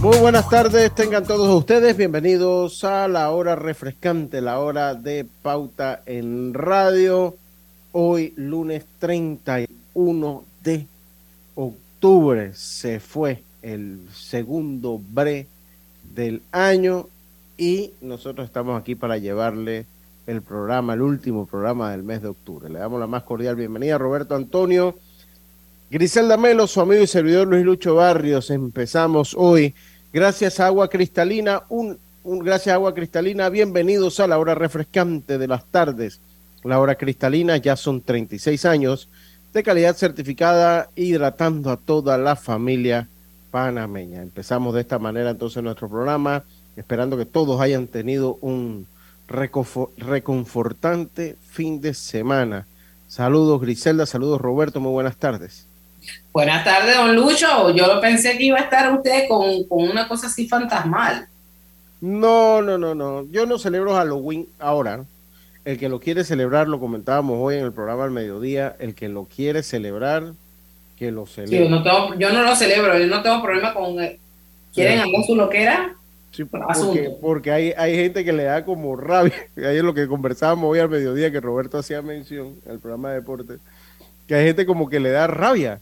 Muy buenas tardes, tengan todos ustedes bienvenidos a la hora refrescante, la hora de Pauta en Radio. Hoy lunes 31 de octubre se fue el segundo bre del año y nosotros estamos aquí para llevarle el programa, el último programa del mes de octubre. Le damos la más cordial bienvenida a Roberto Antonio, Griselda Melo, su amigo y servidor Luis Lucho Barrios. Empezamos hoy. Gracias a Agua Cristalina, un, un gracias a Agua Cristalina, bienvenidos a la hora refrescante de las tardes. La hora cristalina ya son 36 años de calidad certificada, hidratando a toda la familia panameña. Empezamos de esta manera entonces nuestro programa, esperando que todos hayan tenido un reconfortante fin de semana. Saludos Griselda, saludos Roberto, muy buenas tardes. Buenas tardes, don Lucho. Yo pensé que iba a estar usted con, con una cosa así fantasmal. No, no, no, no. Yo no celebro Halloween ahora. El que lo quiere celebrar, lo comentábamos hoy en el programa al mediodía, el que lo quiere celebrar, que lo celebre. Sí, no tengo, yo no lo celebro, yo no tengo problema con... Eh, ¿Quieren andar su loquera? Sí, porque, porque hay, hay gente que le da como rabia. Ahí es lo que conversábamos hoy al mediodía, que Roberto hacía mención, el programa de deporte, que hay gente como que le da rabia.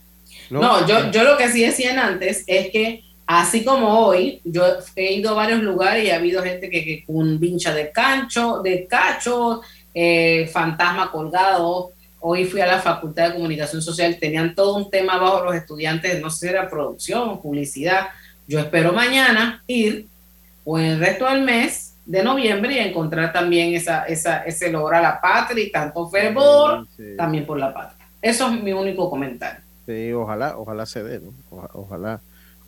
No, yo, yo lo que sí decían antes es que así como hoy, yo he ido a varios lugares y ha habido gente que, que con vincha de cancho, de cacho, eh, fantasma colgado. Hoy fui a la Facultad de Comunicación Social, tenían todo un tema abajo los estudiantes, no sé si era producción, publicidad. Yo espero mañana ir o en el resto del mes de noviembre y encontrar también esa, esa, ese logro a la patria y tanto fervor también por la patria. Eso es mi único comentario. Sí, ojalá, ojalá se dé, ¿no? Ojalá,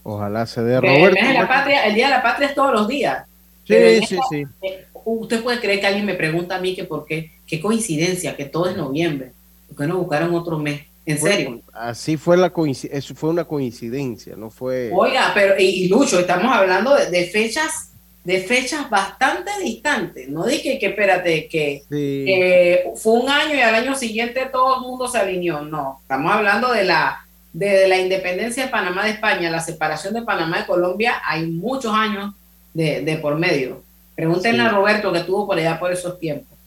ojalá se dé. Roberto, el, la patria, el Día de la Patria es todos los días. Sí, sí, sí. Eh, usted puede creer que alguien me pregunta a mí que por qué, qué coincidencia, que todo es noviembre, ¿por qué no buscaron otro mes? ¿En serio? Así fue la eso fue una coincidencia, no fue. Oiga, pero y, Lucho, estamos hablando de, fechas, de fechas bastante distantes. No dije que, espérate, que, que, fue un año y al año siguiente todo el mundo se alineó. No, estamos hablando de la de la independencia de Panamá de España, la separación de Panamá de Colombia, hay muchos años de, por medio. Pregúntenle a Roberto que estuvo por allá por esos tiempos.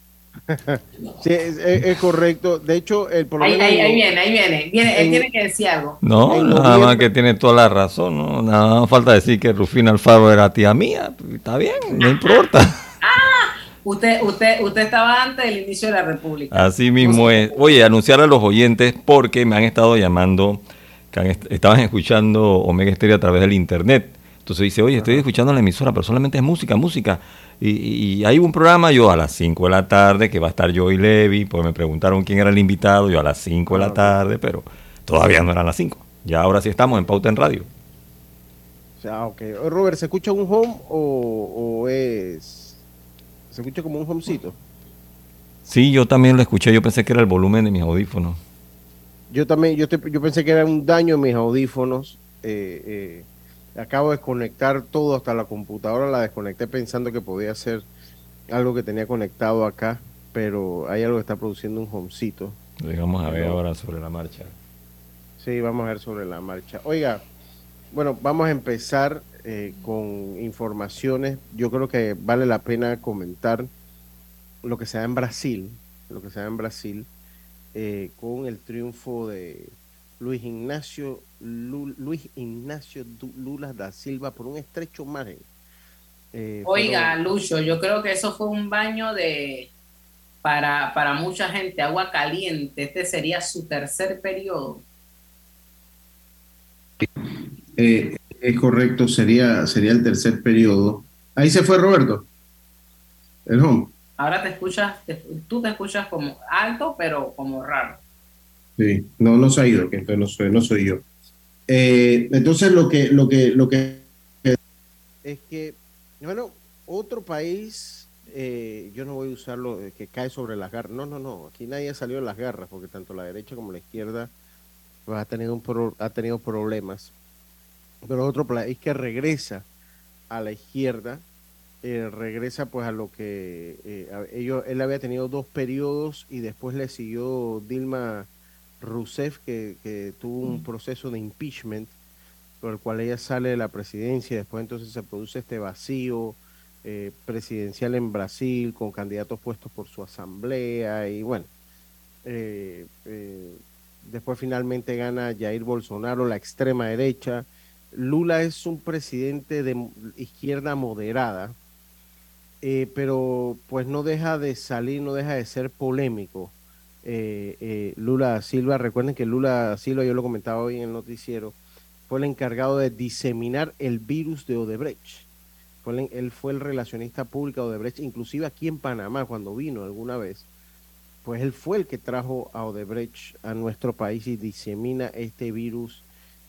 Sí, es, correcto. De hecho, el problema. Ahí, ahí, viene, ahí viene. viene él tiene que decir algo. No, nada más que tiene toda la razón. ¿no? Nada más falta decir que Rufina Alfaro era tía mía. Está bien, no importa. Ah, usted, usted, usted estaba antes del inicio de la República. Así mismo es. Oye, anunciar a los oyentes porque me han estado llamando, que estaban escuchando Omega Estéreo a través del internet entonces dice, oye, estoy escuchando la emisora, pero solamente es música, música. Y, hay un programa yo a las 5 de la tarde que va a estar yo y Levi, pues me preguntaron quién era el invitado, yo a las 5 de la tarde, pero todavía no eran las 5. Ya ahora sí estamos en Pauta en Radio. O sea, ok. Robert, ¿se escucha un home o, es... ¿Se escucha como un homecito? Sí, yo también lo escuché, yo pensé que era el volumen de mis audífonos. Yo también, yo, yo pensé que era un daño en mis audífonos. Eh, eh, acabo de desconectar todo hasta la computadora, la desconecté pensando que podía ser algo que tenía conectado acá, pero hay algo que está produciendo un homecito. Vamos a ver ahora sobre la marcha. Sí, vamos a ver sobre la marcha. Oiga, bueno, vamos a empezar eh, con informaciones. Yo creo que vale la pena comentar lo que se da en Brasil, lo que se da en Brasil, eh, con el triunfo de Luis Ignacio Luis Ignacio Lula da Silva por un estrecho margen. Eh, Oiga, Lucho, yo creo que eso fue un baño de para, para mucha gente, agua caliente. Este sería su tercer periodo. Eh, es correcto, sería, sería el tercer periodo. Ahí se fue Roberto. El home. Ahora te escuchas, tú te escuchas como alto, pero como raro. Sí, no, no se ha ido, que no soy, no soy yo. Eh, entonces lo que, lo que, lo que es que, bueno, otro país, eh, yo no voy a usarlo, que cae sobre las garras. No, no, no, aquí nadie ha salido de las garras, porque tanto la derecha como la izquierda pues, ha, tenido un ha tenido problemas. Pero otro país que regresa a la izquierda, eh, regresa pues a lo que ellos, él había tenido dos periodos y después le siguió Dilma Rousseff, que, que tuvo un proceso de impeachment por el cual ella sale de la presidencia después entonces se produce este vacío eh, presidencial en Brasil con candidatos puestos por su asamblea y bueno, eh, eh, después finalmente gana Jair Bolsonaro, la extrema derecha. Lula es un presidente de izquierda moderada, pero pues no deja de salir, no deja de ser polémico. Lula Silva, recuerden que Lula Silva, yo lo comentaba hoy en el noticiero, fue el encargado de diseminar el virus de Odebrecht. Fue él fue el relacionista público de Odebrecht, inclusive aquí en Panamá, cuando vino alguna vez, pues él fue el que trajo a Odebrecht a nuestro país y disemina este virus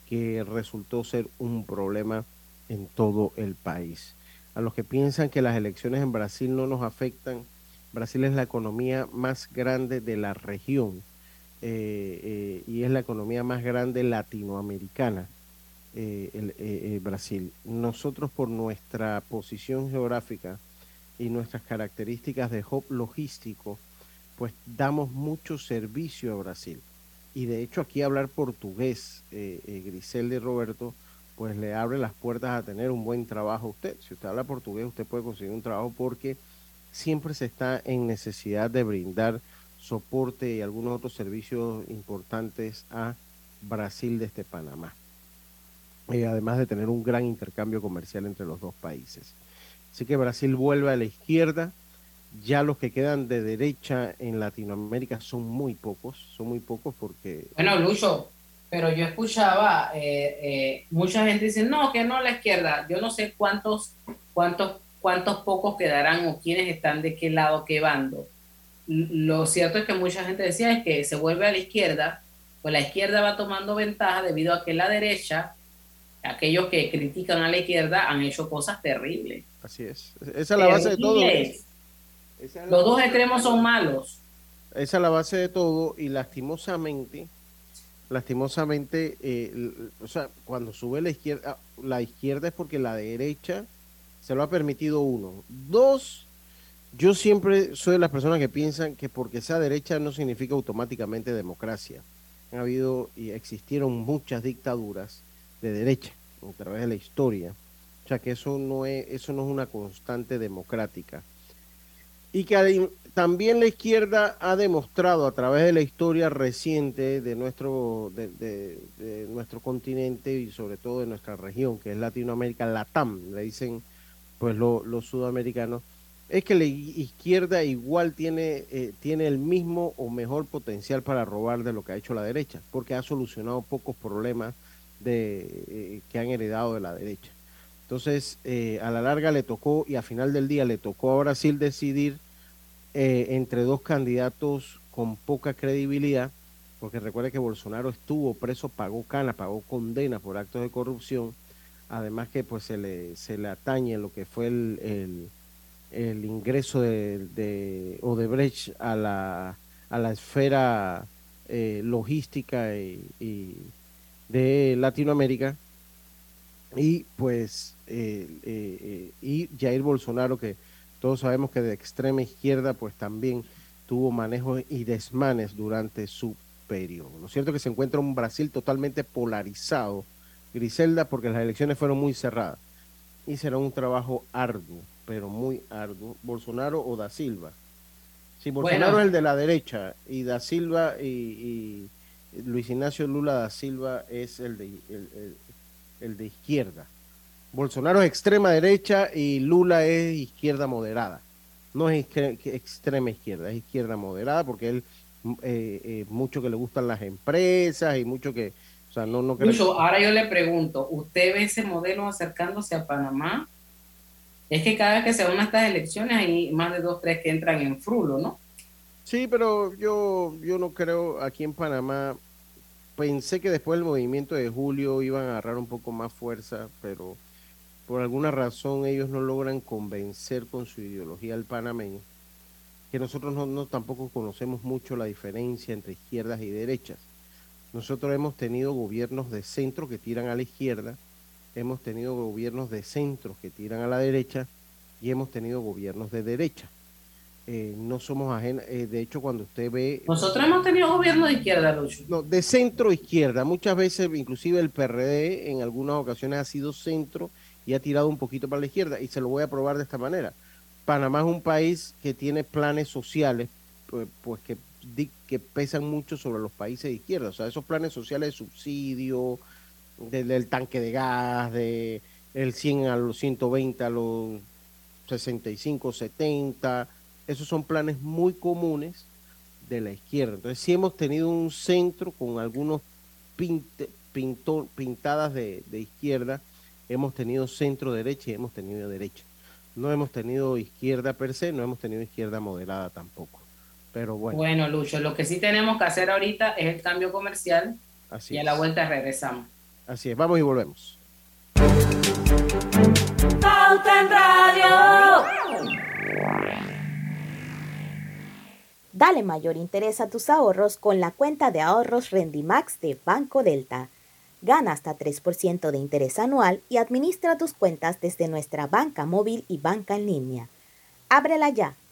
que resultó ser un problema en todo el país. A los que piensan que las elecciones en Brasil no nos afectan, Brasil es la economía más grande de la región eh, eh, y es la economía más grande latinoamericana eh, el, Brasil. Nosotros por nuestra posición geográfica y nuestras características de hub logístico, pues damos mucho servicio a Brasil. Y de hecho aquí hablar portugués, Griselda y Roberto, pues le abre las puertas a tener un buen trabajo a usted. Si usted habla portugués, usted puede conseguir un trabajo porque siempre se está en necesidad de brindar soporte y algunos otros servicios importantes a Brasil desde Panamá. Eh, además de tener un gran intercambio comercial entre los dos países. Así que Brasil vuelve a la izquierda, ya los que quedan de derecha en Latinoamérica son muy pocos, son muy pocos porque... Bueno, Lucho, pero yo escuchaba, eh, eh, mucha gente dice, no, que no a la izquierda, yo no sé cuántos, cuántos, cuántos pocos quedarán o quiénes están de qué lado, qué bando. Lo cierto es que mucha gente decía es que se vuelve a la izquierda, pues la izquierda va tomando ventaja debido a que la derecha aquellos que critican a la izquierda han hecho cosas terribles. Así es. Esa es la base de todo. Los dos extremos son malos. Esa es la base de todo y lastimosamente, lastimosamente, eh, o sea, cuando sube la izquierda, la izquierda es porque la derecha se lo ha permitido uno. Dos, yo siempre soy de las personas que piensan que porque sea derecha no significa automáticamente democracia. Han habido y existieron muchas dictaduras de derecha a través de la historia. O sea que eso no es, eso no es una constante democrática. Y que también la izquierda ha demostrado a través de la historia reciente de nuestro, de, nuestro continente y sobre todo de nuestra región, que es Latinoamérica, LATAM, le dicen pues los sudamericanos, es que la izquierda igual tiene, eh, tiene el mismo o mejor potencial para robar de lo que ha hecho la derecha, porque ha solucionado pocos problemas de, eh, que han heredado de la derecha. Entonces, eh, a la larga le tocó y a final del día le tocó a Brasil decidir eh, entre dos candidatos con poca credibilidad, porque recuerde que Bolsonaro estuvo preso, pagó cana, pagó condena por actos de corrupción, además que pues se le, se le atañe lo que fue el, el, ingreso de, de, Odebrecht a la, a la esfera logística y de Latinoamérica y pues eh, eh, eh, y Jair Bolsonaro que todos sabemos que de extrema izquierda pues también tuvo manejos y desmanes durante su periodo. Lo cierto es que se encuentra un Brasil totalmente polarizado, Griselda, porque las elecciones fueron muy cerradas y será un trabajo arduo, pero muy arduo. Bolsonaro o Da Silva. Si Bolsonaro es el de la derecha y Da Silva y Luis Ignacio Lula da Silva es el de, el, de izquierda. Bolsonaro es extrema derecha y Lula es izquierda moderada. No es extrema izquierda, es izquierda moderada porque él eh, eh, mucho que le gustan las empresas y mucho que, o sea, no, no ahora yo le pregunto, ¿usted ve ese modelo acercándose a Panamá? Es que cada vez que se van a estas elecciones hay más de dos, tres que entran en frulo, ¿no? Sí, pero yo, yo no creo aquí en Panamá, pensé que después del movimiento de julio iban a agarrar un poco más fuerza, pero por alguna razón ellos no logran convencer con su ideología al panameño, que nosotros no, no tampoco conocemos mucho la diferencia entre izquierdas y derechas. Nosotros hemos tenido gobiernos de centro que tiran a la izquierda, hemos tenido gobiernos de centro que tiran a la derecha y hemos tenido gobiernos de derecha. Eh, no somos ajenos, eh, de hecho cuando usted ve... Nosotros hemos tenido gobierno de izquierda, Lucho. No, de centro izquierda, muchas veces inclusive el PRD en algunas ocasiones ha sido centro y ha tirado un poquito para la izquierda y se lo voy a probar de esta manera. Panamá es un país que tiene planes sociales pues, pues que, que pesan mucho sobre los países de izquierda, o sea, esos planes sociales de subsidio, del, tanque de gas, de el 100 a los 120 a los 65, 70, esos son planes muy comunes de la izquierda. Entonces, sí hemos tenido un centro con algunos pintor, pintadas de, de, izquierda, hemos tenido centro derecha y hemos tenido derecha. No hemos tenido izquierda per se, no hemos tenido izquierda moderada tampoco. Pero bueno. Bueno, Lucho, lo que sí tenemos que hacer ahorita es el cambio comercial Así y a la vuelta regresamos. Así es, vamos y volvemos. Pauta en Radio. Dale mayor interés a tus ahorros con la cuenta de ahorros Rendimax de Banco Delta. Gana hasta 3% de interés anual y administra tus cuentas desde nuestra banca móvil y banca en línea. Ábrela ya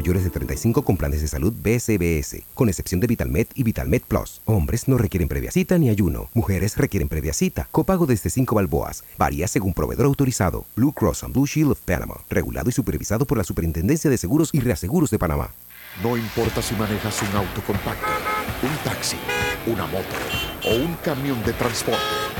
mayores de 35 con planes de salud BCBS, con excepción de VitalMed y VitalMed Plus. Hombres no requieren previa cita ni ayuno. Mujeres requieren previa cita. Copago desde 5 balboas. Varía según proveedor autorizado. Blue Cross and Blue Shield of Panama. Regulado y supervisado por la Superintendencia de Seguros y Reaseguros de Panamá. No importa si manejas un auto compacto, un taxi, una moto o un camión de transporte.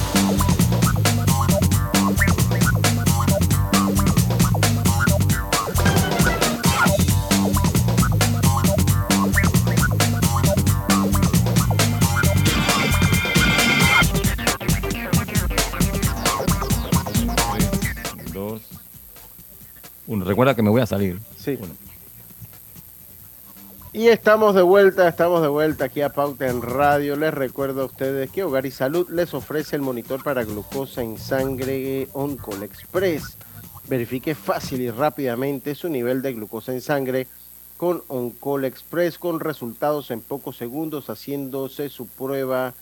Recuerda que me voy a salir. Sí. Y estamos de vuelta, estamos de vuelta aquí a Pauta en Radio. Les recuerdo a ustedes que Hogar y Salud les ofrece el monitor para glucosa en sangre OnCall Express. Verifique fácil y rápidamente su nivel de glucosa en sangre con OnCall Express con resultados en pocos segundos haciéndose su prueba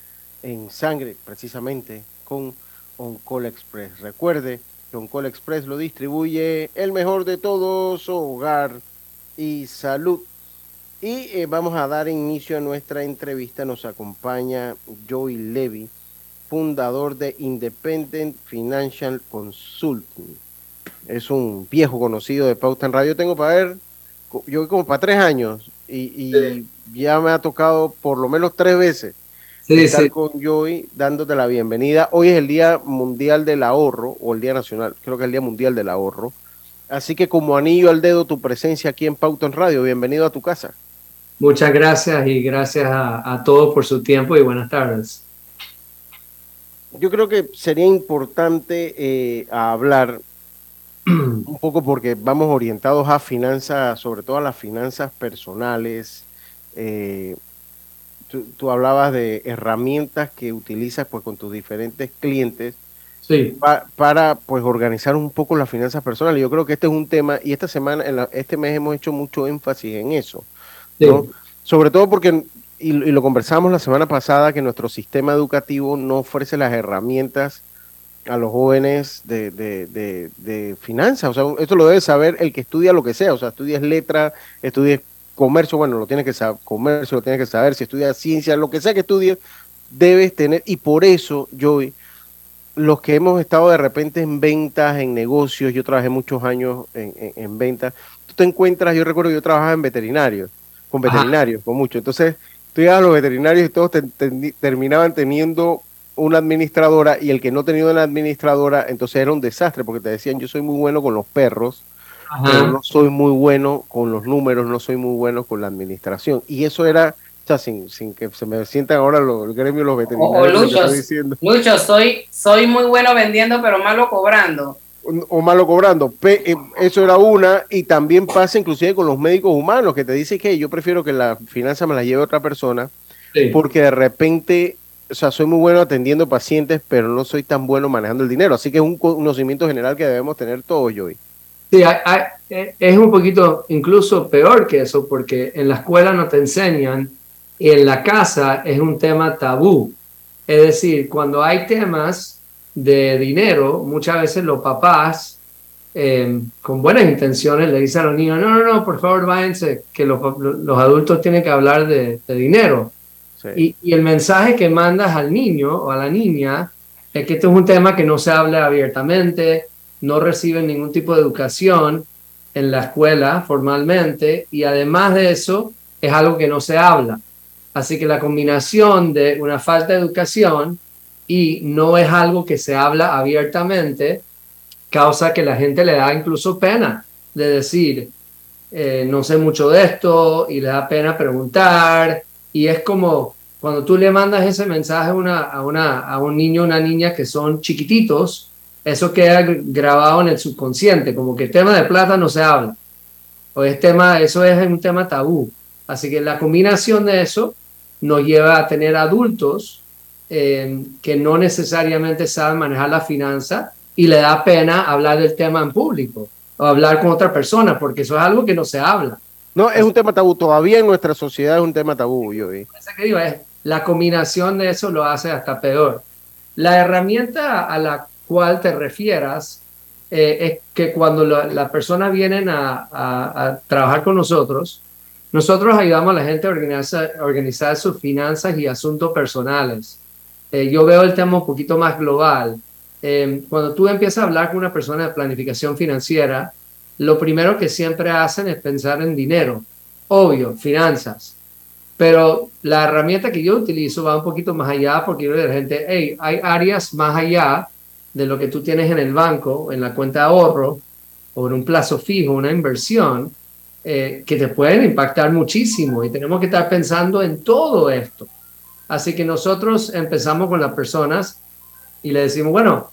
en sangre precisamente con OnCall Express. Recuerde Call Express lo distribuye el mejor de todos, hogar y salud. Y eh, vamos a dar inicio a nuestra entrevista. Nos acompaña Joey Levy, fundador de Independent Financial Consulting. Es un viejo conocido de Pauta en Radio. Tengo para ver, yo como para tres años y, y ya me ha tocado por lo menos tres veces sí, estar con Joey dándote la bienvenida. Hoy es el Día Mundial del Ahorro, o el Día Nacional, creo que es el Día Mundial del Ahorro. Así que como anillo al dedo tu presencia aquí en Pauta en Radio, bienvenido a tu casa. Muchas gracias y gracias a, todos por su tiempo y buenas tardes. Yo creo que sería importante eh, hablar un poco porque vamos orientados a finanzas, sobre todo a las finanzas personales, eh, tú, hablabas de herramientas que utilizas pues con tus diferentes clientes para pues organizar un poco las finanzas personales. Yo creo que este es un tema y esta semana, en este mes hemos hecho mucho énfasis en eso, Sobre todo porque, y, lo conversamos la semana pasada, que nuestro sistema educativo no ofrece las herramientas a los jóvenes de, de, de, finanzas. O sea, esto lo debe saber el que estudia lo que sea. O sea, estudias letra, estudias comercio, bueno, lo tienes que saber, comercio lo tienes que saber, si estudias ciencia, lo que sea que estudies, debes tener, y por eso, yo, los que hemos estado de repente en ventas, en negocios, yo trabajé muchos años en, en, ventas, tú te encuentras, yo recuerdo que yo trabajaba en veterinarios, con veterinarios, con mucho, entonces tú ibas a los veterinarios y todos terminaban teniendo una administradora y el que no tenía una administradora, entonces era un desastre porque te decían, yo soy muy bueno con los perros, pero no soy muy bueno con los números, no soy muy bueno con la administración. Y eso era, o sea, sin, sin que se me sientan ahora los, el gremio los veterinarios. O, diciendo. Lucho, soy, soy muy bueno vendiendo, pero malo cobrando. O, malo cobrando. Eh, eso era una, y también pasa inclusive con los médicos humanos, que te dicen que yo prefiero que la finanza me la lleve otra persona, porque de repente o sea, soy muy bueno atendiendo pacientes, pero no soy tan bueno manejando el dinero. Así que es un conocimiento general que debemos tener todos, Joey. Sí, eh, es un poquito incluso peor que eso, porque en la escuela no te enseñan y en la casa es un tema tabú. Es decir, cuando hay temas de dinero, muchas veces los papás, eh, con buenas intenciones, le dicen a los niños, no, no, no, por favor, váyanse, que los, adultos tienen que hablar de, dinero. Y, y, el mensaje que mandas al niño o a la niña es que esto es un tema que no se habla abiertamente, no reciben ningún tipo de educación en la escuela formalmente y además de eso es algo que no se habla. Así que la combinación de una falta de educación y no es algo que se habla abiertamente causa que la gente le da incluso pena de decir, eh, no sé mucho de esto y le da pena preguntar y es como cuando tú le mandas ese mensaje a, una, a, una, a un niño o una niña que son chiquititos, eso queda grabado en el subconsciente, como que el tema de plata no se habla. O es tema, eso es un tema tabú. Así que la combinación de eso nos lleva a tener adultos eh, que no necesariamente saben manejar la finanza y le da pena hablar del tema en público o hablar con otra persona, porque eso es algo que no se habla. No, es un tema tabú. Todavía en nuestra sociedad es un tema tabú, yo vi. la combinación de eso lo hace hasta peor. La herramienta a la cual te refieras eh, es que cuando las personas vienen a, trabajar con nosotros, nosotros ayudamos a la gente a organizar, organizar sus finanzas y asuntos personales. Eh, yo veo el tema un poquito más global. Eh, cuando tú empiezas a hablar con una persona de planificación financiera, lo primero que siempre hacen es pensar en dinero, obvio, finanzas. Pero la herramienta que yo utilizo va un poquito más allá porque yo a la gente, hey, hay áreas más allá de lo que tú tienes en el banco, en la cuenta de ahorro o en un plazo fijo, una inversión, eh, que te pueden impactar muchísimo y tenemos que estar pensando en todo esto. Así que nosotros empezamos con las personas y le decimos, bueno,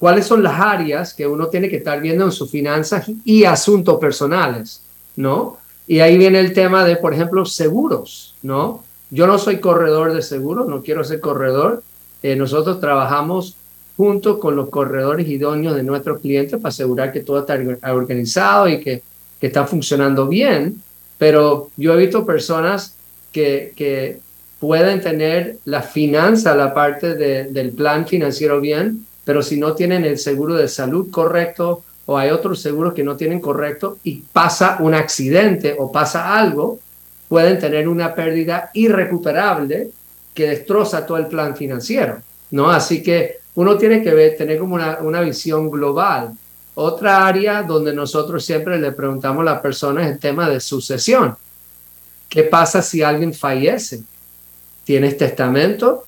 ¿cuáles son las áreas que uno tiene que estar viendo en sus finanzas y asuntos personales? ¿No? Y ahí viene el tema de, por ejemplo, seguros, ¿no? Yo no soy corredor de seguros, no quiero ser corredor. Eh, nosotros trabajamos junto con los corredores idóneos de nuestros clientes para asegurar que todo está organizado y que, que está funcionando bien. Pero yo he visto personas que, que pueden tener la finanza, la parte de, del plan financiero bien, pero si no tienen el seguro de salud correcto o hay otros seguros que no tienen correcto y pasa un accidente o pasa algo, pueden tener una pérdida irrecuperable que destroza todo el plan financiero, ¿no? Así que uno tiene que ver, tener como una, una visión global. Otra área donde nosotros siempre le preguntamos a las personas es el tema de sucesión. ¿Qué pasa si alguien fallece? ¿Tienes testamento?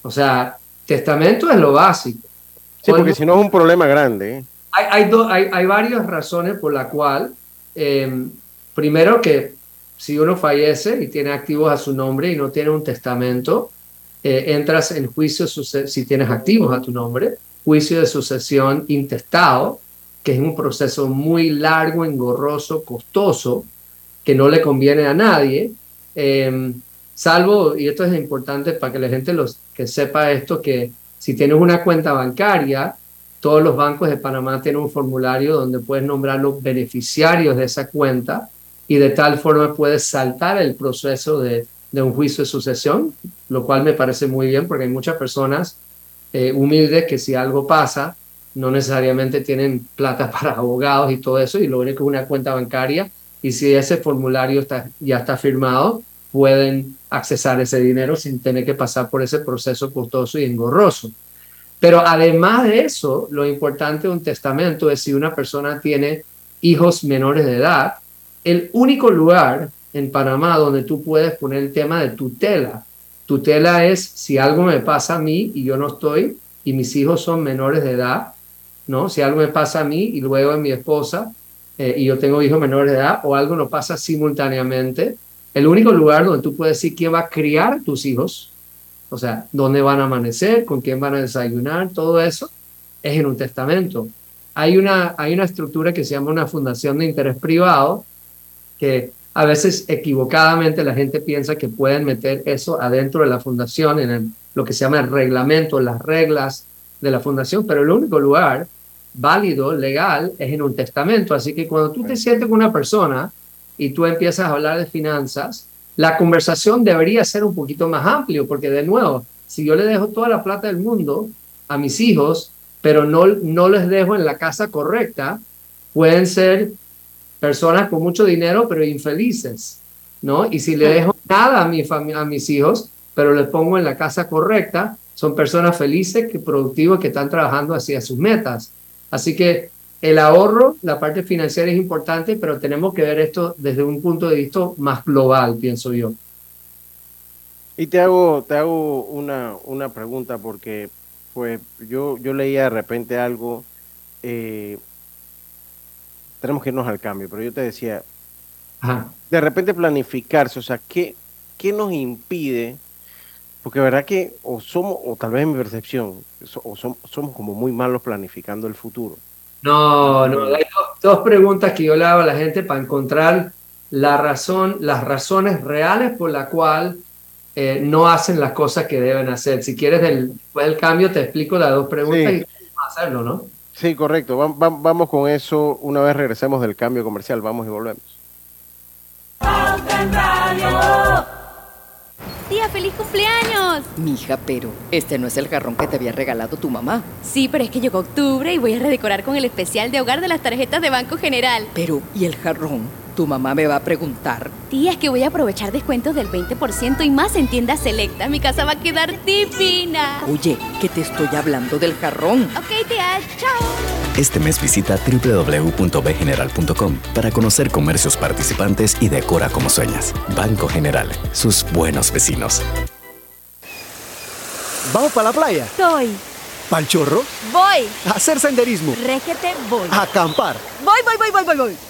O sea, testamento es lo básico. Sí, porque si no es un problema grande. ¿eh? hay, hay, hay, varias razones por la cual, em, primero que si uno fallece y tiene activos a su nombre y no tiene un testamento, eh, entras en juicio si tienes activos a tu nombre, juicio de sucesión intestado, que es un proceso muy largo, engorroso, costoso, que no le conviene a nadie, em, salvo, y esto es importante para que la gente los, que sepa esto, que si tienes una cuenta bancaria, todos los bancos de Panamá tienen un formulario donde puedes nombrar los beneficiarios de esa cuenta y de tal forma puedes saltar el proceso de, un juicio de sucesión, lo cual me parece muy bien porque hay muchas personas eh, humildes que si algo pasa, no necesariamente tienen plata para abogados y todo eso, y lo único es una cuenta bancaria, y si ese formulario está, ya está firmado, pueden accesar ese dinero sin tener que pasar por ese proceso costoso y engorroso. Pero además de eso, lo importante de un testamento es si una persona tiene hijos menores de edad, el único lugar en Panamá donde tú puedes poner el tema de tutela. Tutela es si algo me pasa a mí y yo no estoy y mis hijos son menores de edad, ¿no? Si algo me pasa a mí y luego a mi esposa eh, y yo tengo hijos menores de edad o algo no pasa simultáneamente, el único lugar donde tú puedes decir quién va a criar tus hijos o sea, dónde van a amanecer, con quién van a desayunar, todo eso es en un testamento. Hay una, hay una estructura que se llama una fundación de interés privado, que a veces equivocadamente la gente piensa que pueden meter eso adentro de la fundación, en lo que se llama el reglamento, las reglas de la fundación, pero el único lugar válido, legal, es en un testamento. Así que cuando tú te sientes con una persona y tú empiezas a hablar de finanzas, la conversación debería ser un poquito más amplio, porque de nuevo, si yo le dejo toda la plata del mundo a mis hijos, pero no, no les dejo en la casa correcta, pueden ser personas con mucho dinero, pero infelices, ¿no? Y si le dejo nada a, mi a mis hijos, pero les pongo en la casa correcta, son personas felices, que productivas, que están trabajando hacia sus metas. Así que el ahorro, la parte financiera es importante, pero tenemos que ver esto desde un punto de vista más global, pienso yo. Y te hago, te hago una, una pregunta porque pues yo, yo leía de repente algo, eh, tenemos que irnos al cambio, pero yo te decía, de repente planificarse, o sea, ¿qué, ¿qué nos impide? Porque verdad que o somos, o tal vez en mi percepción, o somos, somos como muy malos planificando el futuro. No, no, hay dos, preguntas que yo le hago a la gente para encontrar la razón, las razones reales por la cual eh, no hacen las cosas que deben hacer. Si quieres del, del cambio, te explico las dos preguntas y cómo hacerlo, ¿no? Sí, correcto. vamos con eso una vez regresemos del cambio comercial. Vamos y volvemos. Tía, feliz cumpleaños. Mija, pero este no es el jarrón que te había regalado tu mamá. Sí, pero es que llegó octubre y voy a redecorar con el especial de hogar de las tarjetas de Banco General. Pero, ¿y el jarrón? Tu mamá me va a preguntar. Tía, es que voy a aprovechar descuentos del 20% y más en tiendas selecta. Mi casa va a quedar divina. Oye, que te estoy hablando del jarrón. Ok, tía, chao. Este mes visita www.bgeneral.com para conocer comercios participantes y decora como sueñas. Banco General, sus buenos vecinos. ¿Vamos para la playa? Estoy. ¿Pal chorro? Voy. A hacer senderismo. Régete, voy. A acampar. Voy, voy, voy, voy, voy, voy.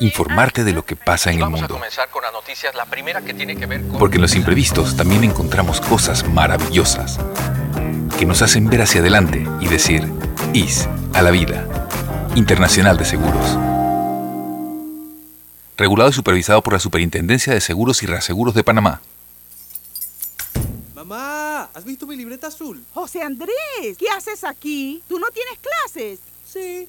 Informarte de lo que pasa en el vamos a mundo. comenzar con las noticias, la primera que tiene que ver con... Porque en los imprevistos también encontramos cosas maravillosas que nos hacen ver hacia adelante y decir, IS a la vida. Internacional de Seguros. Regulado y supervisado por la Superintendencia de Seguros y Reaseguros de Panamá. Mamá, ¿has visto mi libreta azul? José Andrés, ¿qué haces aquí? ¿Tú no tienes clases? Sí,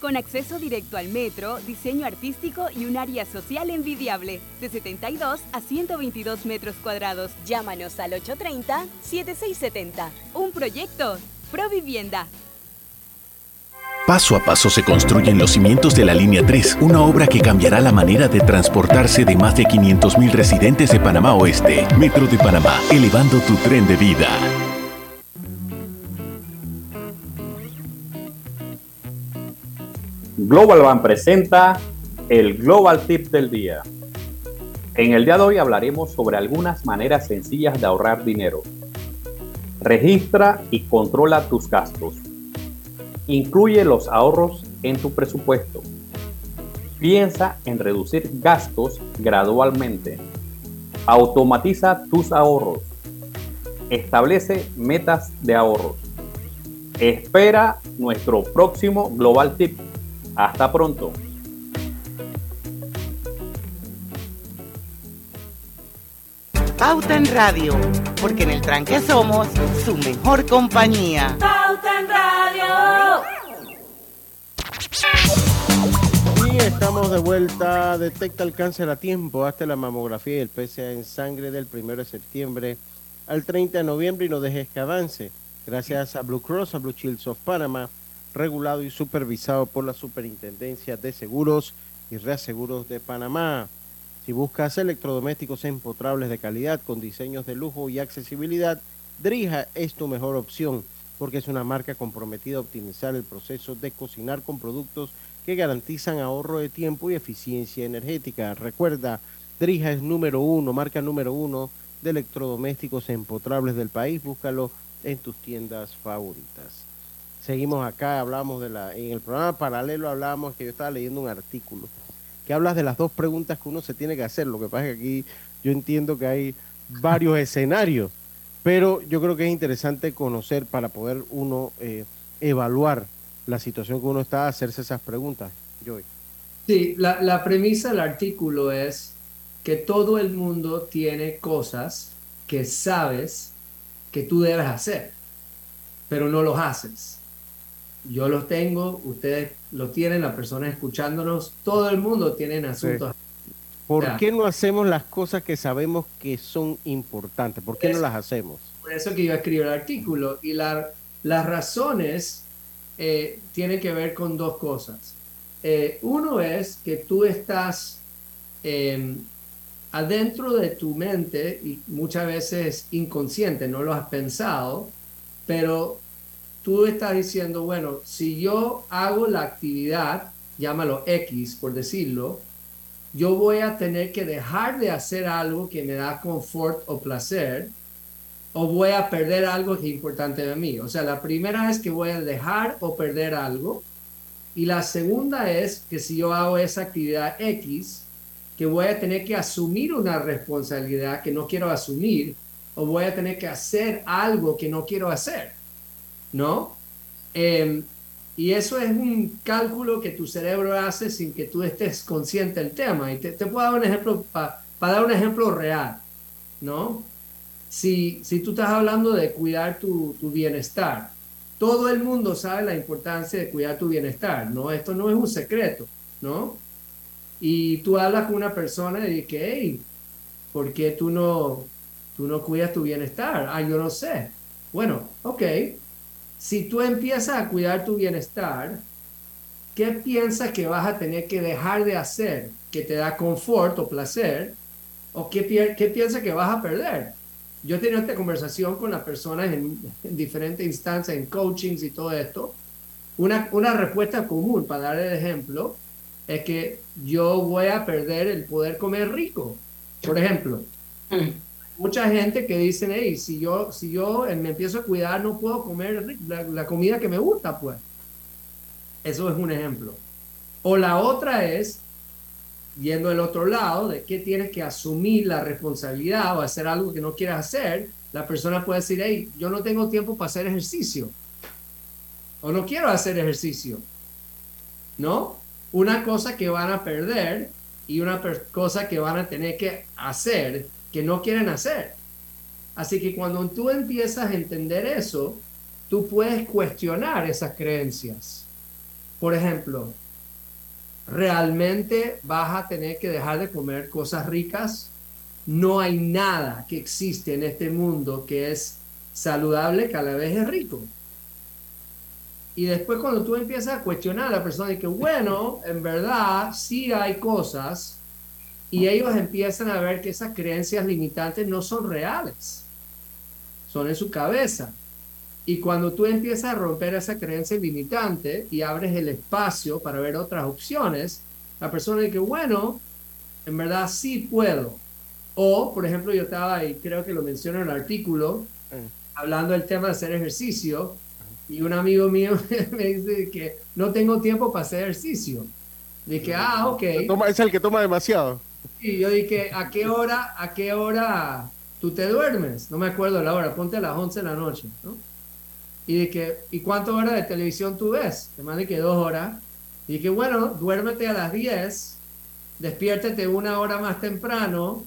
con acceso directo al metro, diseño artístico y un área social envidiable, de 72 a 122 metros cuadrados. Llámanos al 830-7670. Un proyecto, Provivienda. Paso a paso se construyen los cimientos de la Línea 3, una obra que cambiará la manera de transportarse de más de 500.000 residentes de Panamá Oeste. Metro de Panamá, elevando tu tren de vida. Global Bank presenta el Global Tip del día. En el día de hoy hablaremos sobre algunas maneras sencillas de ahorrar dinero. Registra y controla tus gastos. Incluye los ahorros en tu presupuesto. Piensa en reducir gastos gradualmente. Automatiza tus ahorros. Establece metas de ahorros. Espera nuestro próximo Global Tip. Hasta pronto. Pauta en Radio, porque en el tranque somos su mejor compañía. Pauta en Radio. Y estamos de vuelta. Detecta el cáncer a tiempo. Hazte la mamografía y el PSA en sangre del 1 de septiembre al 30 de noviembre y no dejes que avance. Gracias a Blue Cross, a Blue Shields of Panama, regulado y supervisado por la Superintendencia de Seguros y Reaseguros de Panamá. Si buscas electrodomésticos empotrables de calidad con diseños de lujo y accesibilidad, Drija es tu mejor opción porque es una marca comprometida a optimizar el proceso de cocinar con productos que garantizan ahorro de tiempo y eficiencia energética. Recuerda, Drija es número uno, marca número uno de electrodomésticos empotrables del país. Búscalo en tus tiendas favoritas. Seguimos acá, hablamos de la, en el programa paralelo hablábamos que yo estaba leyendo un artículo que hablas de las dos preguntas que uno se tiene que hacer. Lo que pasa es que aquí yo entiendo que hay varios escenarios, pero yo creo que es interesante conocer para poder uno eh, evaluar la situación que uno está, hacerse esas preguntas. Joy. Sí, la, la premisa del artículo es que todo el mundo tiene cosas que sabes que tú debes hacer, pero no los haces. Yo los tengo, ustedes lo tienen, las personas escuchándonos, todo el mundo tiene asuntos. ¿Por qué no hacemos las cosas que sabemos que son importantes? ¿Por qué no las hacemos? Por eso que yo escribo el artículo. Y la- las razones eh, tienen que ver con dos cosas. Eh, uno es que tú estás eh, adentro de tu mente y muchas veces inconsciente, no lo has pensado, pero tú estás diciendo, bueno, si yo hago la actividad, llámalo X por decirlo, yo voy a tener que dejar de hacer algo que me da confort o placer o voy a perder algo que es importante de mí. O sea, la primera es que voy a dejar o perder algo Y la segunda es que si yo hago esa actividad X, que voy a tener que asumir una responsabilidad que no quiero asumir o voy a tener que hacer algo que no quiero hacer, ¿no? Em, y eso es un cálculo que tu cerebro hace sin que tú estés consciente del tema. Y te, puedo dar un ejemplo, para dar un ejemplo real, ¿no? Si, si tú estás hablando de cuidar tu, bienestar, todo el mundo sabe la importancia de cuidar tu bienestar, ¿no? Esto no es un secreto, ¿no? Y tú hablas con una persona y dices, hey, ¿por qué tú no, tú no cuidas tu bienestar? Ah, yo no sé. Bueno, ok. Si tú empiezas a cuidar tu bienestar, ¿qué piensas que vas a tener que dejar de hacer que te da confort o placer? ¿O qué, piensas que vas a perder? Yo he tenido esta conversación con las personas en, diferentes instancias, en coachings y todo esto. Una, una respuesta común, para dar el ejemplo, es que yo voy a perder el poder comer rico. Por ejemplo, mm. Mucha gente que dice, hey, si yo, si yo me empiezo a cuidar, no puedo comer la, la comida que me gusta, pues. Eso es un ejemplo. O la otra es, viendo el otro lado, de que tienes que asumir la responsabilidad o hacer algo que no quieras hacer, la persona puede decir, hey, yo no tengo tiempo para hacer ejercicio. O no quiero hacer ejercicio. ¿No? Una cosa que van a perder y una cosa que van a tener que hacer que no quieren hacer. Así que cuando tú empiezas a entender eso, tú puedes cuestionar esas creencias. Por ejemplo, ¿realmente vas a tener que dejar de comer cosas ricas? No hay nada que existe en este mundo que es saludable que a la vez es rico. Y después cuando tú empiezas a cuestionar a la persona y que, bueno, en verdad sí hay cosas, y ellos empiezan a ver que esas creencias limitantes no son reales, son en su cabeza. Y cuando tú empiezas a romper esa creencia limitante y abres el espacio para ver otras opciones, la persona dice, bueno, en verdad sí puedo. O, por ejemplo, yo estaba, y creo que lo menciono en el artículo, mm. hablando del tema de hacer ejercicio, y un amigo mío me dice que no tengo tiempo para hacer ejercicio. Dije, ah, ok. Es el que toma demasiado. Y yo dije, ¿a qué hora, a qué hora tú te duermes? No me acuerdo la hora, ponte a las 11 de la noche, ¿no? Y dije, ¿y cuántas horas de televisión tú ves? Te mandé que dos horas. Y dije, bueno, duérmete a las 10, despiértete una hora más temprano,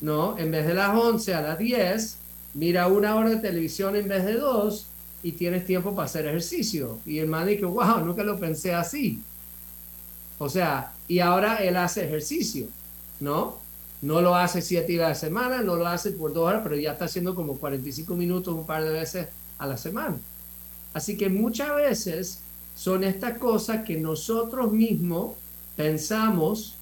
¿no? En vez de las 11 a las 10, mira una hora de televisión en vez de dos y tienes tiempo para hacer ejercicio. Y el man dice, wow, nunca lo pensé así. O sea, y ahora él hace ejercicio, ¿no? No lo hace siete días a la semana, no lo hace por dos horas, pero ya está haciendo como 45 minutos un par de veces a la semana. Así que muchas veces son estas cosas que nosotros mismos pensamos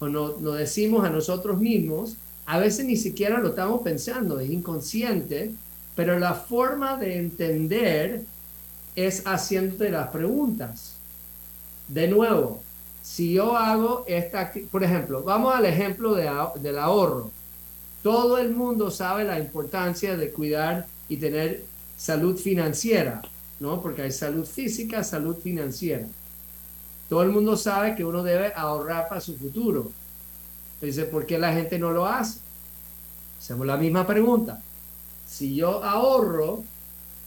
o no, nos decimos a nosotros mismos, a veces ni siquiera lo estamos pensando, es inconsciente, pero la forma de entender es haciéndote las preguntas. De nuevo, si yo hago esta, por ejemplo, vamos al ejemplo de, del ahorro. Todo el mundo sabe la importancia de cuidar y tener salud financiera, ¿no? Porque hay salud física, salud financiera. Todo el mundo sabe que uno debe ahorrar para su futuro. Dice, ¿por qué la gente no lo hace? Hacemos la misma pregunta si yo ahorro,